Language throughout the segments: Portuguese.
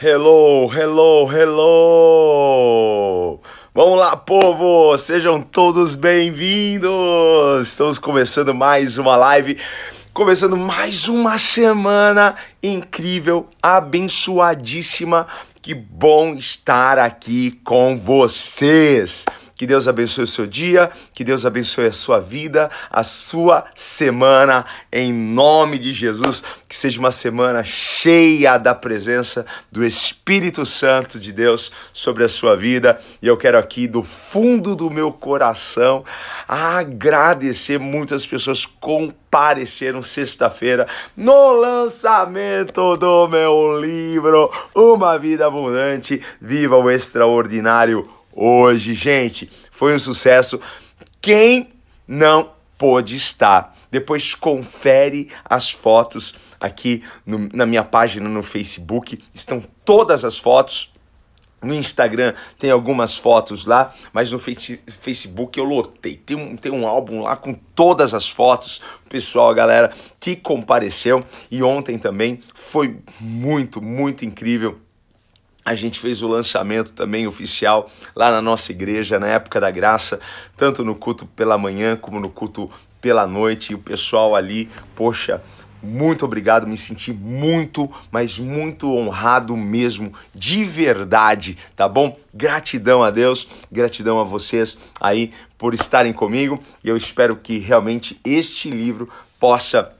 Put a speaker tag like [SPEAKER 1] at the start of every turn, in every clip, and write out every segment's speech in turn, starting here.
[SPEAKER 1] Hello, hello, hello! Vamos lá, povo! Sejam todos bem-vindos! Estamos começando mais uma live, começando mais uma semana incrível, abençoadíssima. Que bom estar aqui com vocês! Que Deus abençoe o seu dia, que Deus abençoe a sua vida, a sua semana, em nome de Jesus. Que seja uma semana cheia da presença do Espírito Santo de Deus sobre a sua vida. E eu quero aqui, do fundo do meu coração, agradecer muitas pessoas compareceram sexta-feira no lançamento do meu livro Uma Vida Abundante, Viva o Extraordinário hoje, gente. Foi um sucesso. Quem não pôde estar? Depois confere as fotos aqui no, na minha página no Facebook. Estão todas as fotos. No Instagram tem algumas fotos lá, mas no Facebook eu lotei. Tem um, tem um álbum lá com todas as fotos, pessoal, galera que compareceu. E ontem também foi muito, muito incrível a gente fez o lançamento também oficial lá na nossa igreja, na época da graça, tanto no culto pela manhã como no culto pela noite. E o pessoal ali, poxa, muito obrigado, me senti muito, mas muito honrado mesmo, de verdade, tá bom? Gratidão a Deus, gratidão a vocês aí por estarem comigo e eu espero que realmente este livro possa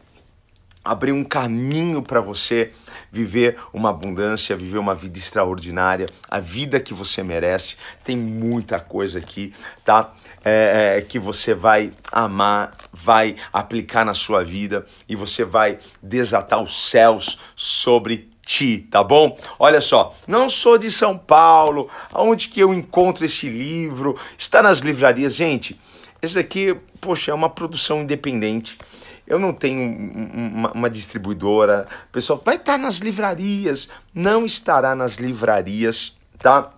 [SPEAKER 1] abrir um caminho para você viver uma abundância, viver uma vida extraordinária, a vida que você merece. Tem muita coisa aqui, tá? É, é, que você vai amar, vai aplicar na sua vida e você vai desatar os céus sobre ti, tá bom? Olha só, não sou de São Paulo, aonde que eu encontro esse livro? Está nas livrarias, gente. Esse aqui, poxa, é uma produção independente eu não tenho uma, uma distribuidora. Pessoal vai estar nas livrarias. Não estará nas livrarias, tá?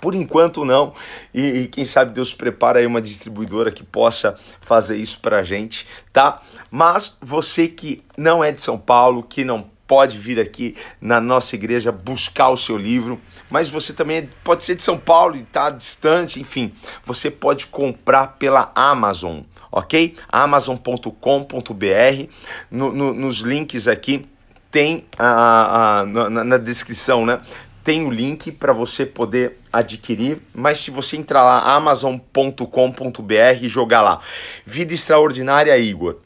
[SPEAKER 1] Por enquanto não, e, e, quem sabe Deus prepara aí uma distribuidora que possa fazer isso pra gente, tá? Mas você que não é de São Paulo, que não pode vir aqui na nossa igreja buscar o seu livro, mas você também pode ser de São Paulo e tá distante, enfim, você pode comprar pela Amazon ok? Amazon.com.br. No, no, nos links aqui tem a, a na, na, descrição, né? Tem o link para você poder adquirir, mas se você entrar lá amazon.com.br e jogar lá Vida Extraordinária Igor,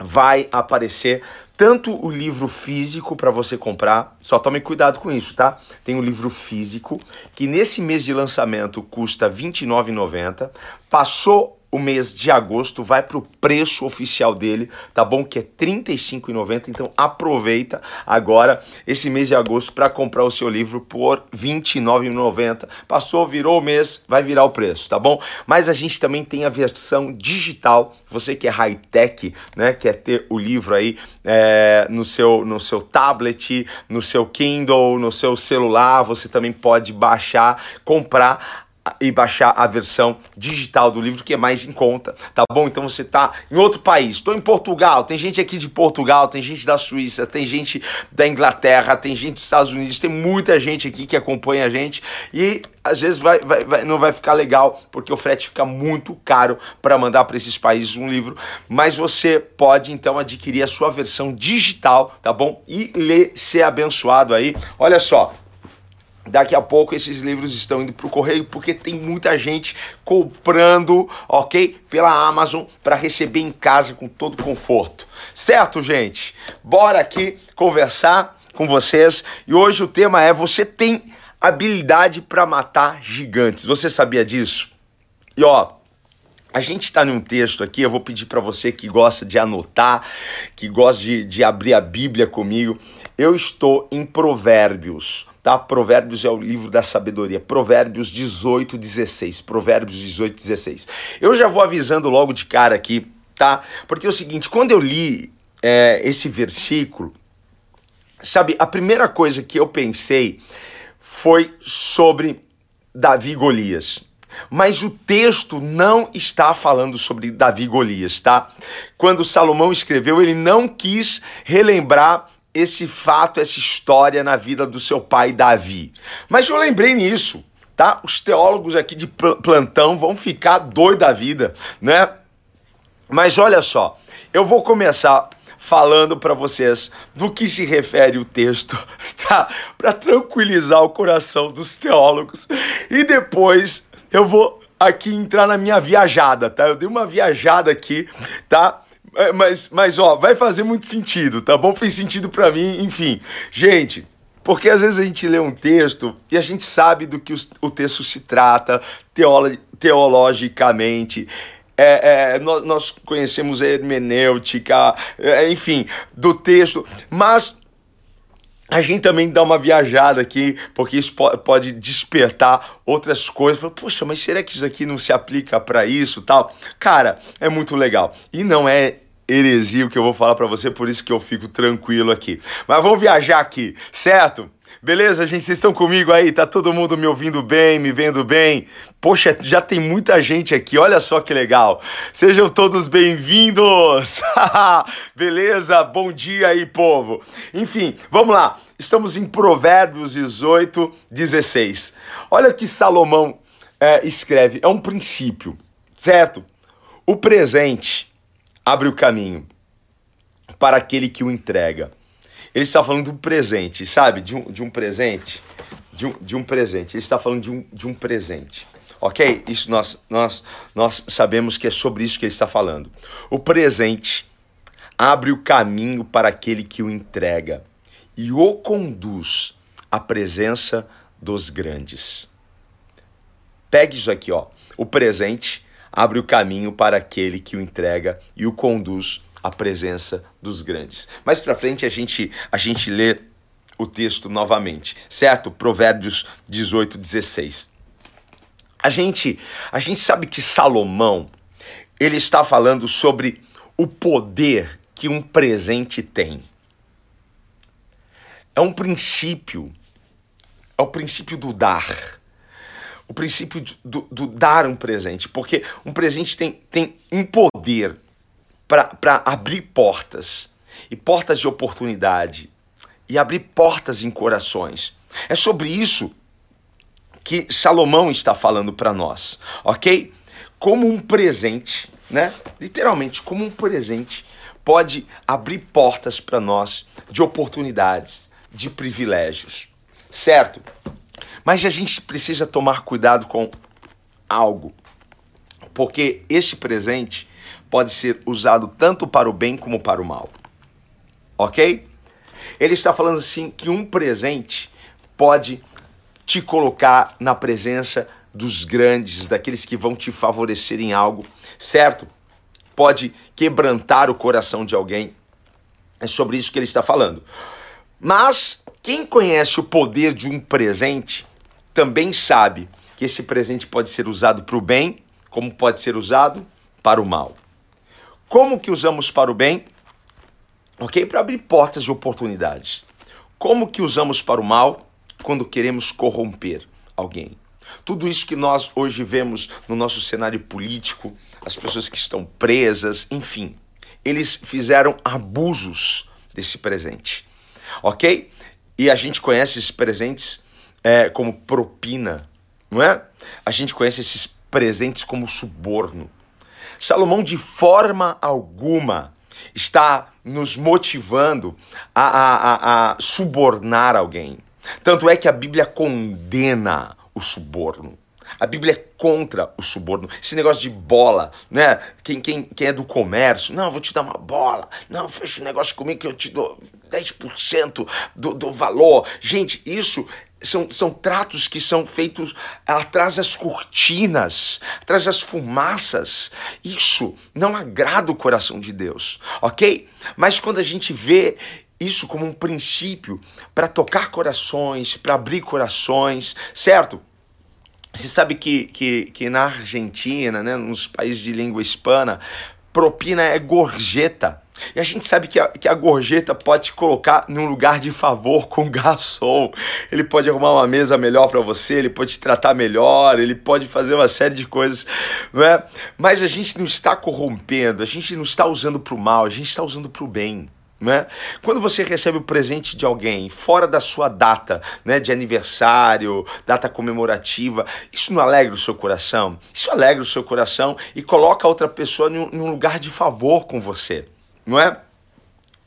[SPEAKER 1] vai aparecer tanto o livro físico para você comprar, só tome cuidado com isso, tá? Tem o livro físico que nesse mês de lançamento custa R$ 29,90. Passou o mês de agosto vai para o preço oficial dele, tá bom? Que é R$ 35,90. Então aproveita agora esse mês de agosto para comprar o seu livro por R$ 29,90. Passou, virou o mês, vai virar o preço, tá bom? Mas a gente também tem a versão digital. Você que é high-tech, né? Quer ter o livro aí é, no, seu, no seu tablet, no seu Kindle, no seu celular, você também pode baixar, comprar e baixar a versão digital do livro que é mais em conta, tá bom? Então você tá em outro país, estou em Portugal, tem gente aqui de Portugal, tem gente da Suíça, tem gente da Inglaterra, tem gente dos Estados Unidos, tem muita gente aqui que acompanha a gente e às vezes vai, vai, vai não vai ficar legal porque o frete fica muito caro para mandar para esses países um livro, mas você pode então adquirir a sua versão digital, tá bom? E ler, ser abençoado aí. Olha só, Daqui a pouco esses livros estão indo para o correio porque tem muita gente comprando, ok? Pela Amazon para receber em casa com todo conforto. Certo, gente? Bora aqui conversar com vocês. E hoje o tema é: você tem habilidade para matar gigantes. Você sabia disso? E ó, a gente está num texto aqui, eu vou pedir para você que gosta de anotar, que gosta de, de abrir a Bíblia comigo. Eu estou em Provérbios tá? Provérbios é o livro da sabedoria. Provérbios 18, 16. Provérbios 18, 16. Eu já vou avisando logo de cara aqui, tá? Porque é o seguinte, quando eu li é, esse versículo, sabe, a primeira coisa que eu pensei foi sobre Davi Golias. Mas o texto não está falando sobre Davi Golias, tá? Quando Salomão escreveu, ele não quis relembrar esse fato, essa história na vida do seu pai Davi. Mas eu lembrei nisso, tá? Os teólogos aqui de plantão vão ficar doidos da vida, né? Mas olha só, eu vou começar falando para vocês do que se refere o texto, tá? Para tranquilizar o coração dos teólogos. E depois eu vou aqui entrar na minha viajada, tá? Eu dei uma viajada aqui, tá? É, mas, mas ó, vai fazer muito sentido, tá bom? Fez sentido para mim, enfim. Gente, porque às vezes a gente lê um texto e a gente sabe do que o texto se trata teolo teologicamente. É, é, nós, nós, conhecemos a hermenêutica, é, enfim, do texto, mas a gente também dá uma viajada aqui, porque isso pode despertar outras coisas. Poxa, mas será que isso aqui não se aplica para isso tal? Cara, é muito legal. E não é heresia o que eu vou falar para você, por isso que eu fico tranquilo aqui. Mas vamos viajar aqui, certo? Beleza, gente? Vocês estão comigo aí? Tá todo mundo me ouvindo bem, me vendo bem? Poxa, já tem muita gente aqui, olha só que legal. Sejam todos bem-vindos! Beleza? Bom dia aí, povo. Enfim, vamos lá. Estamos em Provérbios 18, 16. Olha que Salomão é, escreve, é um princípio, certo? O presente abre o caminho para aquele que o entrega. Ele está falando do presente, sabe? De um, de um presente. De um, de um presente. Ele está falando de um, de um presente. Ok? Isso nós, nós, nós sabemos que é sobre isso que ele está falando. O presente abre o caminho para aquele que o entrega e o conduz à presença dos grandes. Pegue isso aqui, ó. O presente abre o caminho para aquele que o entrega e o conduz a presença dos grandes. Mais para frente a gente a gente lê o texto novamente, certo? Provérbios 18, 16. A gente a gente sabe que Salomão ele está falando sobre o poder que um presente tem. É um princípio, é o princípio do dar. O princípio do, do dar um presente, porque um presente tem, tem um poder para abrir portas e portas de oportunidade e abrir portas em corações. É sobre isso que Salomão está falando para nós, ok? Como um presente, né? Literalmente, como um presente pode abrir portas para nós de oportunidades, de privilégios, certo? Mas a gente precisa tomar cuidado com algo, porque este presente pode ser usado tanto para o bem como para o mal. Ok? Ele está falando assim que um presente pode te colocar na presença dos grandes, daqueles que vão te favorecer em algo, certo? Pode quebrantar o coração de alguém. É sobre isso que ele está falando. Mas quem conhece o poder de um presente também sabe que esse presente pode ser usado para o bem, como pode ser usado para o mal. Como que usamos para o bem? Ok? Para abrir portas de oportunidades. Como que usamos para o mal? Quando queremos corromper alguém. Tudo isso que nós hoje vemos no nosso cenário político, as pessoas que estão presas, enfim, eles fizeram abusos desse presente. Ok? E a gente conhece esses presentes é, como propina, não é? A gente conhece esses presentes como suborno. Salomão, de forma alguma, está nos motivando a, a, a, a subornar alguém. Tanto é que a Bíblia condena o suborno. A Bíblia é contra o suborno. Esse negócio de bola, né? Quem, quem, quem é do comércio, não, vou te dar uma bola. Não, fecha um negócio comigo que eu te dou 10% do, do valor. Gente, isso são, são tratos que são feitos atrás das cortinas, atrás das fumaças. Isso não agrada o coração de Deus, ok? Mas quando a gente vê isso como um princípio para tocar corações, para abrir corações, certo? Você sabe que, que, que na Argentina, né, nos países de língua hispana, propina é gorjeta. E a gente sabe que a, que a gorjeta pode te colocar num lugar de favor com o garçom. Ele pode arrumar uma mesa melhor para você, ele pode te tratar melhor, ele pode fazer uma série de coisas, não é? Mas a gente não está corrompendo, a gente não está usando para o mal, a gente está usando para o bem. Né? Quando você recebe o presente de alguém fora da sua data né, de aniversário, data comemorativa, isso não alegra o seu coração? Isso alegra o seu coração e coloca a outra pessoa em um lugar de favor com você, não é?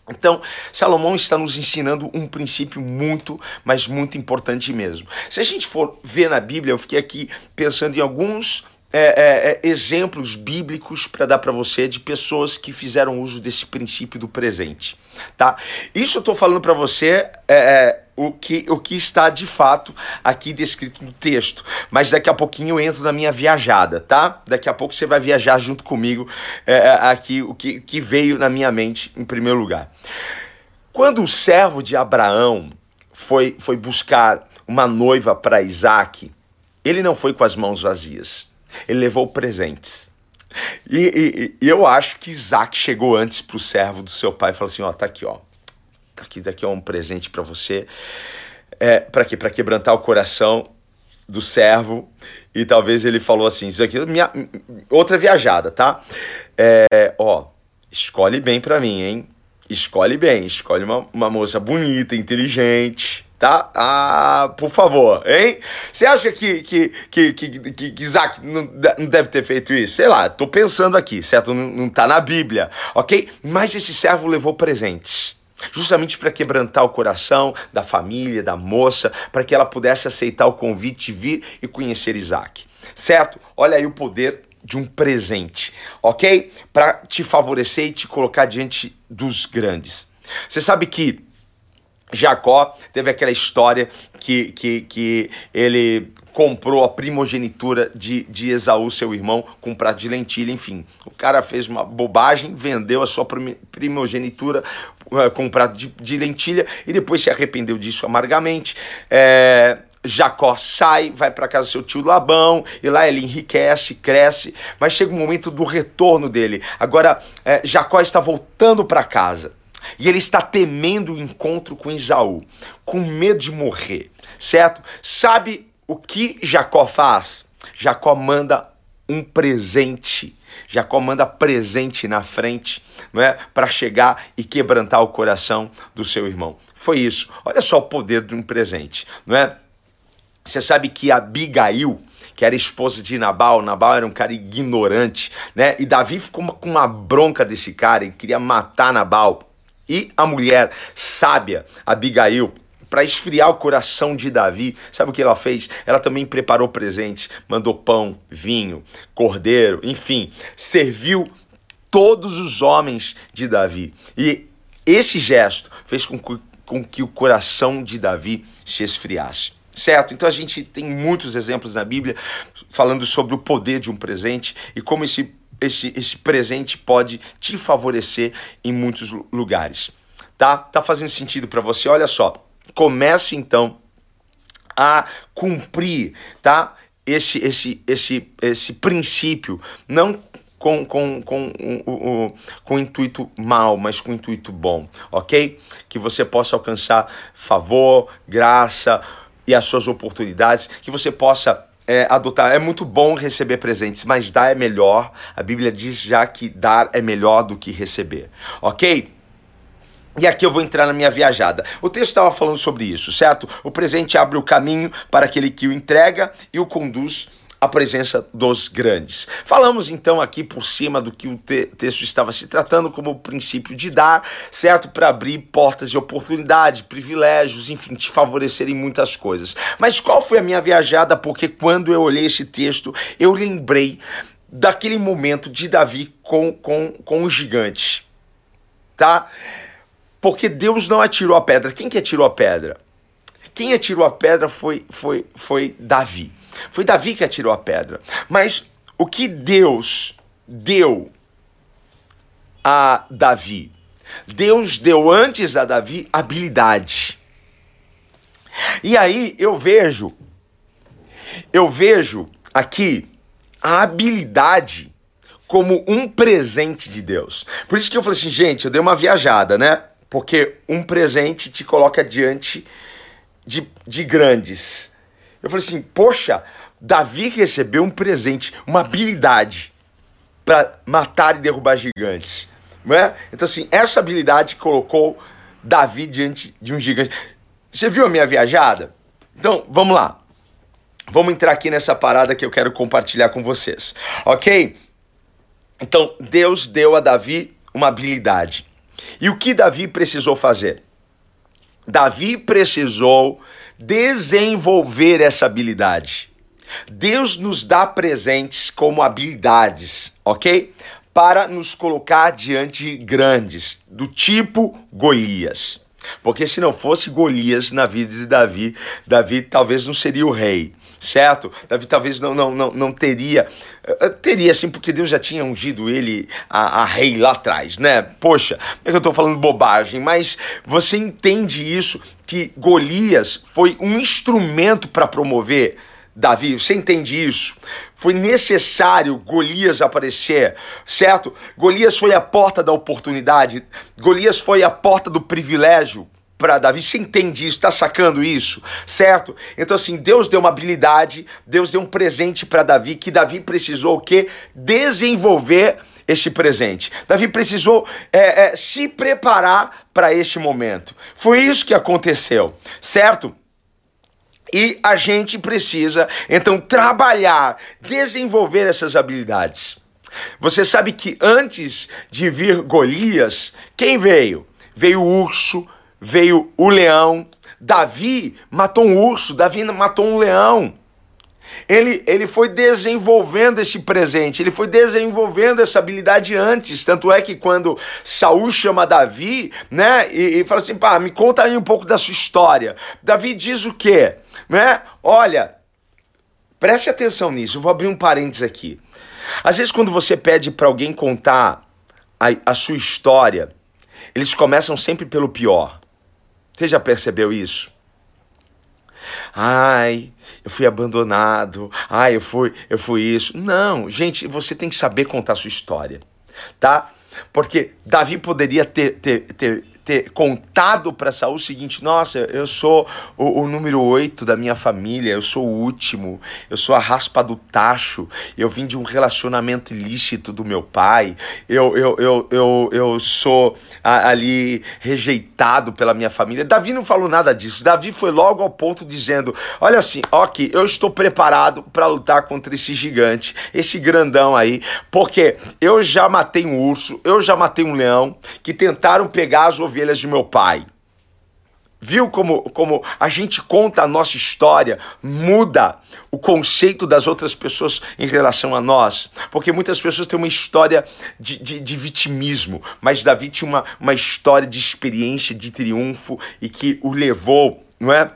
[SPEAKER 1] Então, Salomão está nos ensinando um princípio muito, mas muito importante mesmo. Se a gente for ver na Bíblia, eu fiquei aqui pensando em alguns é, é, é, exemplos bíblicos para dar para você de pessoas que fizeram uso desse princípio do presente, tá? Isso eu estou falando para você é, é, o, que, o que está de fato aqui descrito no texto, mas daqui a pouquinho eu entro na minha viajada, tá? Daqui a pouco você vai viajar junto comigo é, aqui o que, que veio na minha mente em primeiro lugar. Quando o servo de Abraão foi, foi buscar uma noiva para Isaac, ele não foi com as mãos vazias. Ele levou presentes. E, e, e eu acho que Isaac chegou antes para o servo do seu pai e falou assim: Ó, tá aqui, ó. Tá aqui, daqui é um presente para você. É, para quê? Para quebrantar o coração do servo. E talvez ele falou assim: Isso aqui minha, outra viajada, tá? É, ó, escolhe bem para mim, hein? Escolhe bem, escolhe uma, uma moça bonita, inteligente, tá? Ah, por favor, hein? Você acha que, que, que, que, que Isaac não, deve ter feito isso? Sei lá, tô pensando aqui, certo? Não, não tá na Bíblia, ok? Mas esse servo levou presentes. Justamente para quebrantar o coração da família, da moça, para que ela pudesse aceitar o convite de vir e conhecer Isaac. Certo? Olha aí o poder de um presente, ok? Para te favorecer e te colocar diante dos grandes. Você sabe que Jacó teve aquela história que, que, que ele comprou a primogenitura de, de Esaú, seu irmão, com um prato de lentilha, enfim. O cara fez uma bobagem, vendeu a sua primogenitura uh, com um prato de, de, lentilha e depois se arrependeu disso amargamente. É, Jacó sai, vai para casa do seu tio Labão, e lá ele enriquece, cresce, mas chega o momento do retorno dele. Agora, é, Jacó está voltando para casa. E ele está temendo o encontro com Isaú, com medo de morrer, certo? Sabe o que Jacó faz? Jacó manda um presente. Jacó manda presente na frente, não é, para chegar e quebrantar o coração do seu irmão. Foi isso. Olha só o poder de um presente, não é? Você sabe que Abigail, que era esposa de Nabal, Nabal era um cara ignorante, né? E Davi ficou com uma bronca desse cara e queria matar Nabal. E a mulher sábia, Abigail, para esfriar o coração de Davi, sabe o que ela fez? Ela também preparou presentes, mandou pão, vinho, cordeiro, enfim, serviu todos os homens de Davi. E esse gesto fez com que, com que o coração de Davi se esfriasse. Certo? Então a gente tem muitos exemplos na Bíblia falando sobre o poder de um presente e como esse esse, esse presente pode te favorecer em muitos lugares. Tá? Tá fazendo sentido para você? Olha só. Comece então a cumprir, tá? Esse esse esse esse princípio, não com, com, com, com, com intuito mal, mas com intuito bom, ok? Que você possa alcançar favor, graça e as suas oportunidades, que você possa é, adotar. É muito bom receber presentes, mas dar é melhor. A Bíblia diz já que dar é melhor do que receber, ok? E aqui eu vou entrar na minha viajada. O texto estava falando sobre isso, certo? O presente abre o caminho para aquele que o entrega e o conduz a presença dos grandes. Falamos então aqui por cima do que o te texto estava se tratando como o princípio de dar, certo? Para abrir portas de oportunidade, privilégios, enfim, te favorecer em muitas coisas. Mas qual foi a minha viajada? Porque quando eu olhei esse texto, eu lembrei daquele momento de Davi com, com, com o gigante, tá? Porque Deus não atirou a pedra. Quem que atirou a pedra? Quem atirou a pedra foi, foi, foi Davi. Foi Davi que atirou a pedra. Mas o que Deus deu a Davi? Deus deu antes a Davi habilidade. E aí eu vejo, eu vejo aqui a habilidade como um presente de Deus. Por isso que eu falei assim, gente, eu dei uma viajada, né? Porque um presente te coloca diante de, de grandes. Eu falei assim, poxa, Davi recebeu um presente, uma habilidade para matar e derrubar gigantes. não é? Então, assim, essa habilidade colocou Davi diante de um gigante. Você viu a minha viajada? Então, vamos lá. Vamos entrar aqui nessa parada que eu quero compartilhar com vocês, ok? Então, Deus deu a Davi uma habilidade. E o que Davi precisou fazer? Davi precisou desenvolver essa habilidade. Deus nos dá presentes como habilidades, ok? Para nos colocar diante de grandes, do tipo Golias. Porque se não fosse Golias na vida de Davi, Davi talvez não seria o rei certo? Davi talvez não, não, não, não teria, eh, eh, teria sim, porque Deus já tinha ungido ele a, a rei lá atrás, né? Poxa, é que eu estou falando bobagem, mas você entende isso, que Golias foi um instrumento para promover Davi, você entende isso? Foi necessário Golias aparecer, certo? Golias foi a porta da oportunidade, Golias foi a porta do privilégio, para Davi. Você entende isso? Está sacando isso? Certo? Então, assim, Deus deu uma habilidade, Deus deu um presente para Davi, que Davi precisou o quê? Desenvolver este presente. Davi precisou é, é, se preparar para este momento. Foi isso que aconteceu, certo? E a gente precisa, então, trabalhar, desenvolver essas habilidades. Você sabe que antes de vir Golias, quem veio? Veio o urso, veio o leão. Davi matou um urso, Davi matou um leão. Ele, ele foi desenvolvendo esse presente, ele foi desenvolvendo essa habilidade antes. Tanto é que quando Saul chama Davi, né, e, e fala assim: pá, me conta aí um pouco da sua história. Davi diz o quê? Né? Olha, preste atenção nisso, eu vou abrir um parênteses aqui. Às vezes, quando você pede para alguém contar a, a sua história, eles começam sempre pelo pior. Você já percebeu isso? Ai, eu fui abandonado. Ai, eu fui, eu fui isso. Não, gente, você tem que saber contar sua história, tá? Porque Davi poderia ter, ter, ter, ter contado para Saul o seguinte: nossa, eu sou o, o, número 8 da minha família, eu sou o último, eu sou a raspa do tacho, eu vim de um relacionamento ilícito do meu pai, eu, eu, eu, eu, eu sou a, ali rejeitado pela minha família. Davi não falou nada disso. Davi foi logo ao ponto dizendo: olha assim, ok, eu estou preparado para lutar contra esse gigante, esse grandão aí, porque eu já matei um urso, eu já matei um leão que tentaram pegar as ovelhas ovelhas de meu pai. Viu como, como a gente conta a nossa história, muda o conceito das outras pessoas em relação a nós? Porque muitas pessoas têm uma história de, de, de vitimismo, mas Davi tinha uma, uma história de experiência, de triunfo e que o levou, não é?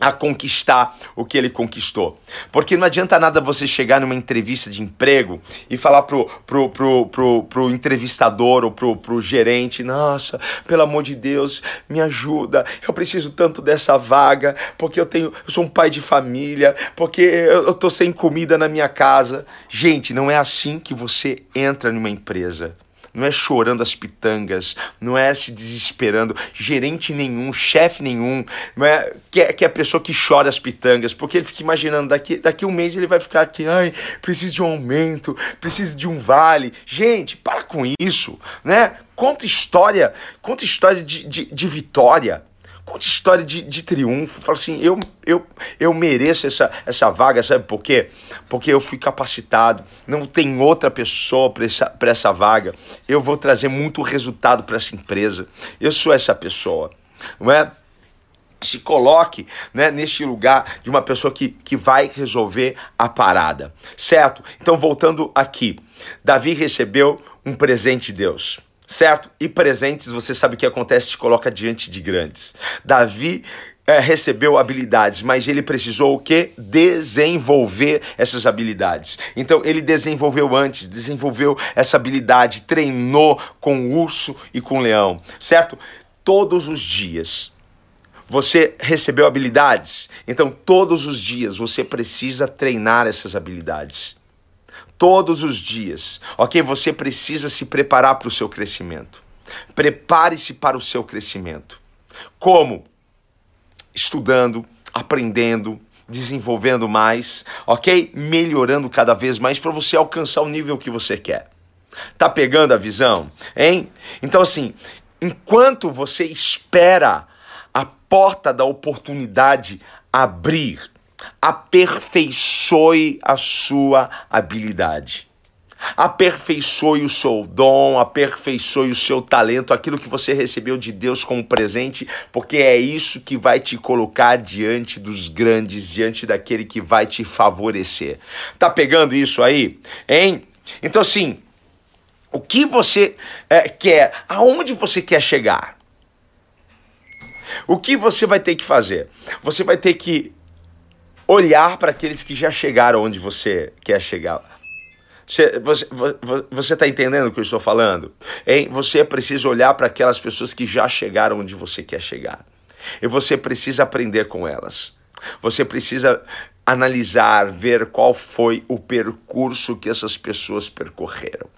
[SPEAKER 1] A conquistar o que ele conquistou. Porque não adianta nada você chegar numa entrevista de emprego e falar pro, pro, pro, pro, pro entrevistador ou pro, pro gerente, nossa, pelo amor de Deus, me ajuda, eu preciso tanto dessa vaga, porque eu tenho, eu sou um pai de família, porque eu, eu tô sem comida na minha casa. Gente, não é assim que você entra numa empresa não é chorando as pitangas, não é se desesperando, gerente nenhum, chefe nenhum, não é que, é que é a pessoa que chora as pitangas, porque ele fica imaginando, daqui, daqui um mês ele vai ficar aqui, ai, preciso de um aumento, preciso de um vale. Gente, para com isso, né? Conta história, conta história de, de, de vitória. Conta história de, de triunfo. Fala assim, eu, eu, eu mereço essa, essa vaga, sabe por quê? Porque eu fui capacitado, não tem outra pessoa para essa, essa vaga. Eu vou trazer muito resultado para essa empresa. Eu sou essa pessoa, não é? se coloque né, neste lugar de uma pessoa que, que vai resolver a parada, certo? Então, voltando aqui, Davi recebeu um presente de Deus certo? E presentes, você sabe o que acontece, te coloca diante de grandes. Davi é, recebeu habilidades, mas ele precisou o que? Desenvolver essas habilidades. Então ele desenvolveu antes, desenvolveu essa habilidade, treinou com o urso e com o leão, certo? Todos os dias. Você recebeu habilidades, então todos os dias você precisa treinar essas habilidades todos os dias, ok? Você precisa se preparar para o seu crescimento. Prepare-se para o seu crescimento. Como? Estudando, aprendendo, desenvolvendo mais, ok? Melhorando cada vez mais para você alcançar o nível que você quer. Tá pegando a visão? Hein? Então, assim, enquanto você espera a porta da oportunidade abrir, aperfeiçoe a sua habilidade. Aperfeiçoe o seu dom, aperfeiçoe o seu talento, aquilo que você recebeu de Deus como presente, porque é isso que vai te colocar diante dos grandes, diante daquele que vai te favorecer. Tá pegando isso aí? Hein? Então, assim, o que você é, quer, aonde você quer chegar? O que você vai ter que fazer? Você vai ter que olhar para aqueles que já chegaram onde você quer chegar. Você está entendendo o que eu estou falando? Hein? Você precisa olhar para aquelas pessoas que já chegaram onde você quer chegar. E você precisa aprender com elas. Você precisa analisar, ver qual foi o percurso que essas pessoas percorreram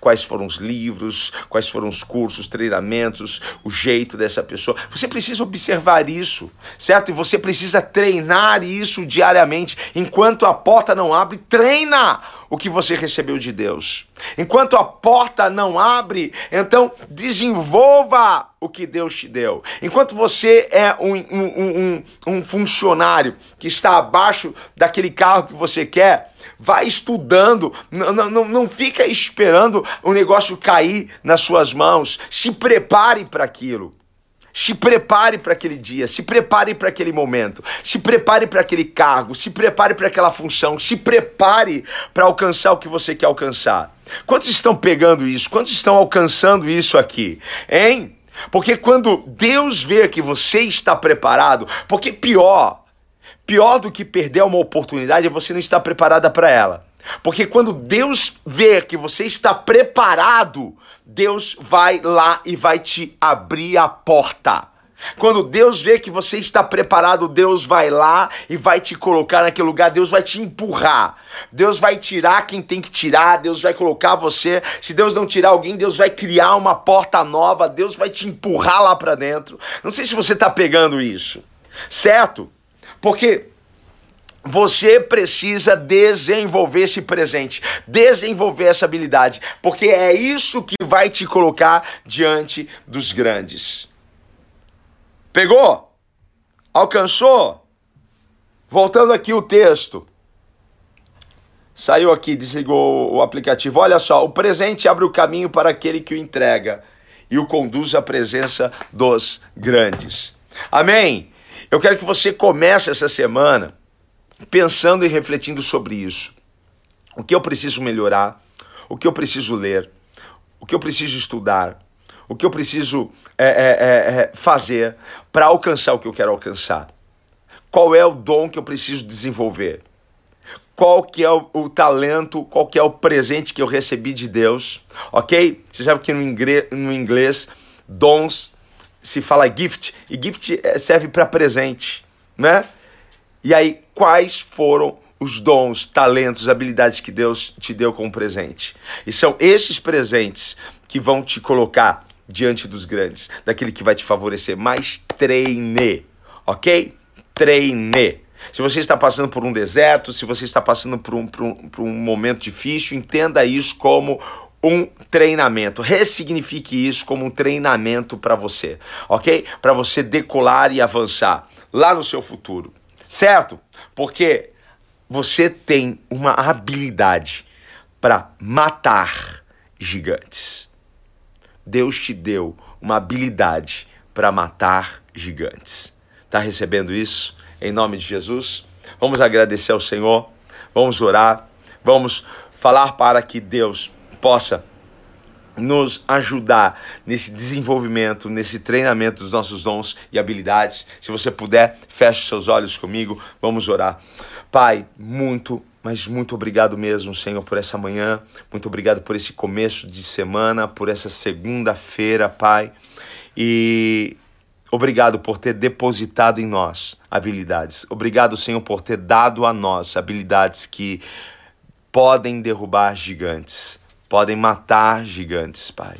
[SPEAKER 1] quais foram os livros, quais foram os cursos, treinamentos, o jeito dessa pessoa. Você precisa observar isso, certo? E você precisa treinar isso diariamente. Enquanto a porta não abre, treina o que você recebeu de Deus. Enquanto a porta não abre, então desenvolva o que Deus te deu. Enquanto você é um, um, um, um funcionário que está abaixo daquele carro que você quer, vai estudando, não, não, não fica esperando o negócio cair nas suas mãos. Se prepare para aquilo. Se prepare para aquele dia, se prepare para aquele momento, se prepare para aquele cargo, se prepare para aquela função, se prepare para alcançar o que você quer alcançar. Quantos estão pegando isso? Quantos estão alcançando isso aqui? Hein? Porque quando Deus vê que você está preparado, porque pior, pior do que perder uma oportunidade é você não estar preparada para ela. Porque quando Deus vê que você está preparado, Deus vai lá e vai te abrir a porta. Quando Deus vê que você está preparado, Deus vai lá e vai te colocar naquele lugar, Deus vai te empurrar. Deus vai tirar quem tem que tirar, Deus vai colocar você. Se Deus não tirar alguém, Deus vai criar uma porta nova, Deus vai te empurrar lá para dentro. Não sei se você está pegando isso, certo? Porque você precisa desenvolver esse presente, desenvolver essa habilidade, porque é isso que vai te colocar diante dos grandes. Pegou? Alcançou? Voltando aqui o texto. Saiu aqui, desligou o aplicativo. Olha só, o presente abre o caminho para aquele que o entrega e o conduz à presença dos grandes. Amém? Eu quero que você comece essa semana pensando e refletindo sobre isso. O que eu preciso melhorar? O que eu preciso ler? O que eu preciso estudar? O que eu preciso é, é, é, é fazer para alcançar o que eu quero alcançar? Qual é o dom que eu preciso desenvolver? Qual que é o, o talento, qual que é o presente que eu recebi de Deus? Ok? Você sabe que no inglês, no inglês dons se fala gift, e gift é, serve para presente, né? E aí, quais foram os dons, talentos, habilidades que Deus te deu como presente? E são esses presentes que vão te colocar diante dos grandes, daquele que vai te favorecer. Mas treine, ok? Treine. Se você está passando por um deserto, se você está passando por um, por um, por um momento difícil, entenda isso como um treinamento. Ressignifique isso como um treinamento para você, ok? Para você decolar e avançar lá no seu futuro certo? Porque você tem uma habilidade para matar gigantes. Deus te deu uma habilidade para matar gigantes. Está recebendo isso? Em nome de Jesus? Vamos agradecer ao Senhor, vamos orar, vamos falar para que Deus possa nos ajudar nesse desenvolvimento, nesse treinamento dos nossos dons e habilidades. Se você puder, feche seus olhos comigo, vamos orar. Pai, muito, mas muito obrigado mesmo, Senhor, por essa manhã. Muito obrigado por esse começo de semana, por essa segunda-feira, Pai. E Obrigado por ter depositado em nós habilidades. Obrigado, Senhor, por ter dado a nós habilidades que podem derrubar gigantes podem matar gigantes, Pai.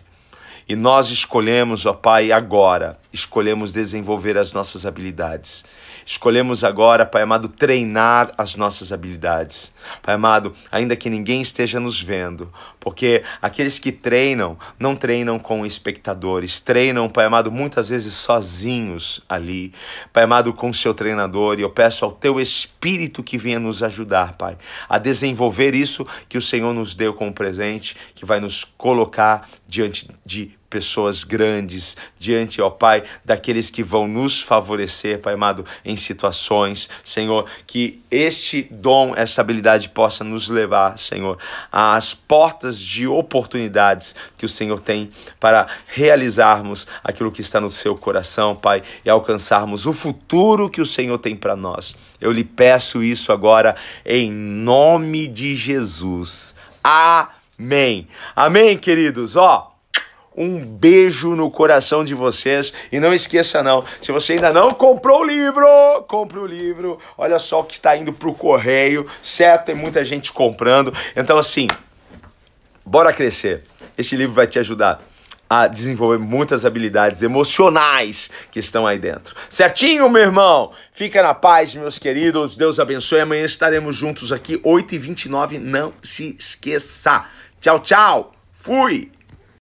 [SPEAKER 1] E nós escolhemos, ó Pai, agora, escolhemos desenvolver as nossas habilidades. Escolhemos agora, Pai amado, treinar as nossas habilidades. Pai amado, ainda que ninguém esteja nos vendo, porque aqueles que treinam não treinam com espectadores, treinam, Pai amado, muitas vezes sozinhos ali. Pai amado, com seu treinador, e eu peço ao teu Espírito que venha nos ajudar, Pai, a desenvolver isso que o Senhor nos deu como presente, que vai nos colocar diante de pessoas grandes, diante, ó Pai, daqueles que vão nos favorecer, Pai amado, em situações, Senhor, que este dom, essa habilidade possa nos levar, Senhor, às portas de oportunidades que o Senhor tem para realizarmos aquilo que está no seu coração, Pai, e alcançarmos o futuro que o Senhor tem para nós. Eu lhe peço isso agora em nome de Jesus. Amém. Amém, queridos. Ó, um beijo no coração de vocês e não esqueça não, se você ainda não comprou o livro, compre o livro. Olha só o que está indo para o correio, certo? Tem muita gente comprando. Então assim, bora crescer. Este livro vai te ajudar a desenvolver muitas habilidades emocionais que estão aí dentro. Certinho, meu irmão? Fica na paz, meus queridos. Deus abençoe. Amanhã estaremos juntos aqui, 8h29. Não se esqueça. Tchau, tchau. Fui!